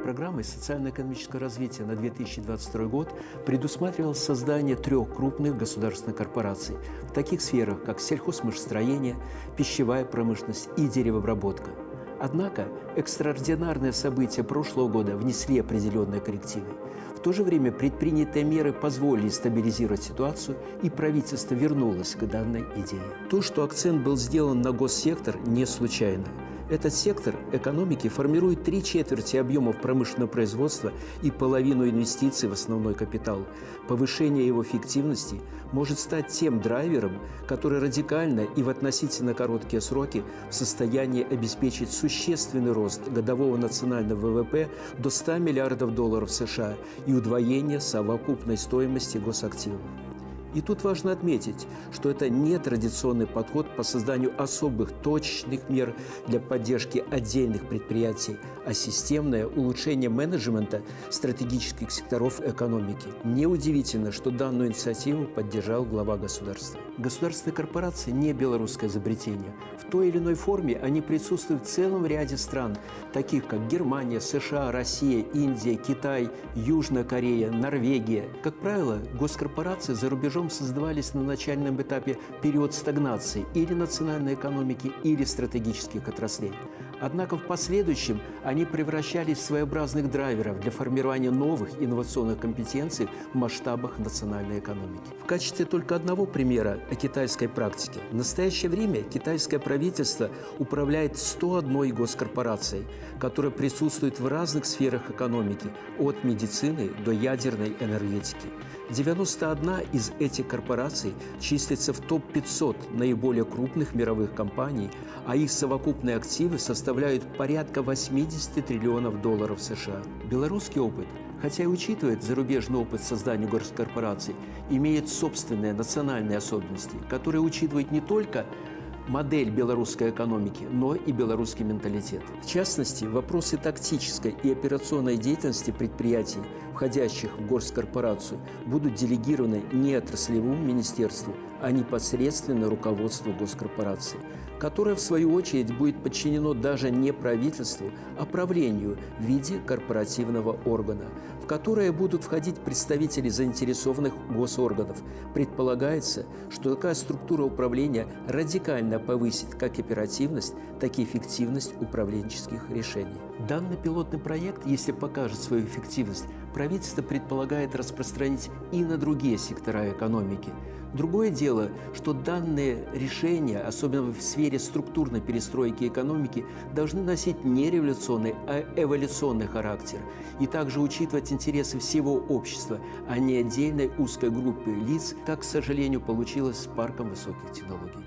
программой социально-экономического развития на 2022 год предусматривалось создание трех крупных государственных корпораций в таких сферах, как сельхозмашестроение, пищевая промышленность и деревообработка. Однако экстраординарные события прошлого года внесли определенные коррективы. В то же время предпринятые меры позволили стабилизировать ситуацию, и правительство вернулось к данной идее. То, что акцент был сделан на госсектор, не случайно – этот сектор экономики формирует три четверти объемов промышленного производства и половину инвестиций в основной капитал. Повышение его эффективности может стать тем драйвером, который радикально и в относительно короткие сроки в состоянии обеспечить существенный рост годового национального ВВП до 100 миллиардов долларов США и удвоение совокупной стоимости госактивов. И тут важно отметить, что это не традиционный подход по созданию особых точечных мер для поддержки отдельных предприятий, а системное улучшение менеджмента стратегических секторов экономики. Неудивительно, что данную инициативу поддержал глава государства. Государственные корпорации – не белорусское изобретение. В той или иной форме они присутствуют в целом ряде стран, таких как Германия, США, Россия, Индия, Китай, Южная Корея, Норвегия. Как правило, госкорпорации за рубежом рубежом создавались на начальном этапе период стагнации или национальной экономики, или стратегических отраслей. Однако в последующем они превращались в своеобразных драйверов для формирования новых инновационных компетенций в масштабах национальной экономики. В качестве только одного примера о китайской практике. В настоящее время китайское правительство управляет 101 госкорпорацией, которая присутствует в разных сферах экономики, от медицины до ядерной энергетики. 91 из этих корпораций числится в топ-500 наиболее крупных мировых компаний, а их совокупные активы составляют порядка 80 триллионов долларов США. Белорусский опыт хотя и учитывает зарубежный опыт создания госкорпораций, имеет собственные национальные особенности, которые учитывают не только модель белорусской экономики, но и белорусский менталитет. В частности, вопросы тактической и операционной деятельности предприятий, входящих в горскорпорацию, будут делегированы не отраслевому министерству, а непосредственно руководству госкорпорации, которое, в свою очередь, будет подчинено даже не правительству, а правлению в виде корпоративного органа, в которое будут входить представители заинтересованных госорганов. Предполагается, что такая структура управления радикально повысит как оперативность, так и эффективность управленческих решений. Данный пилотный проект, если покажет свою эффективность, правительство предполагает распространить и на другие сектора экономики – Другое дело, что данные решения, особенно в сфере структурной перестройки экономики, должны носить не революционный, а эволюционный характер и также учитывать интересы всего общества, а не отдельной узкой группы лиц, как, к сожалению, получилось с парком высоких технологий.